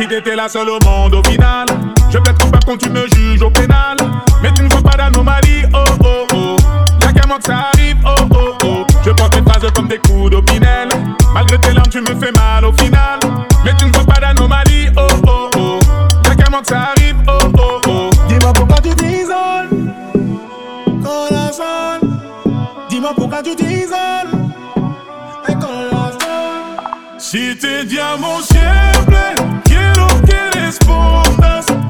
si t'étais la seule au monde au final. Je peux être coupable quand tu me juges au pénal. Mais tu ne veux pas d'anomalie, oh oh oh. Y'a qu'à moi que ça arrive, oh oh oh. Je porte tes phrases comme des coups d'opinel. Malgré tes larmes, tu me fais mal au final. Mais tu ne veux pas d'anomalie, oh oh oh. Y'a qu'à moi que ça arrive, oh oh oh. Dis-moi pourquoi tu t'isoles. zone. Dis-moi pourquoi tu t'isoles. Si t'es mon ciel.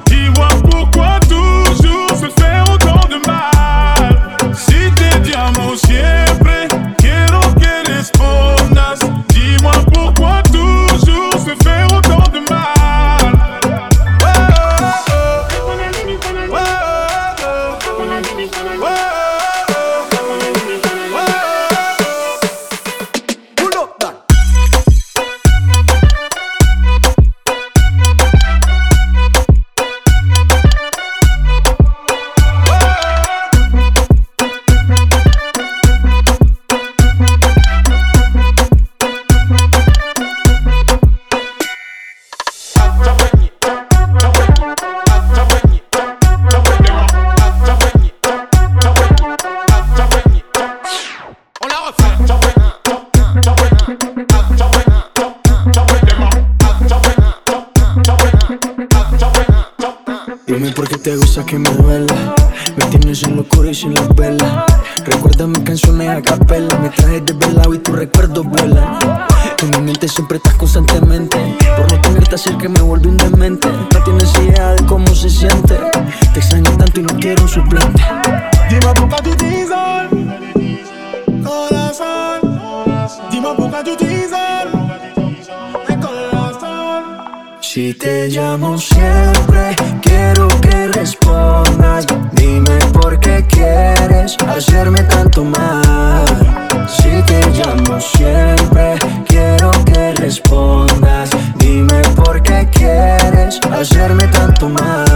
Dis-moi pourquoi toujours se faire autant de mal. Si tes diamants siempre quest que respondas Dis-moi pourquoi toujours se faire autant de mal. que me duela Me tienes en los oscuro y sin las velas. Recuerda mis canciones a capela. Me trajes desvelado y tus recuerdos vuelan. En mi mente siempre estás constantemente. Por no tenerte cerca me vuelve un demente. No tienes idea de cómo se siente. Te extraño tanto y no quiero un suplente. Dime por qué tú corazón. Dime por qué tú Si te llamo siempre, hacerme tanto mal. Si te llamo siempre, quiero que respondas. Dime por qué quieres hacerme tanto mal.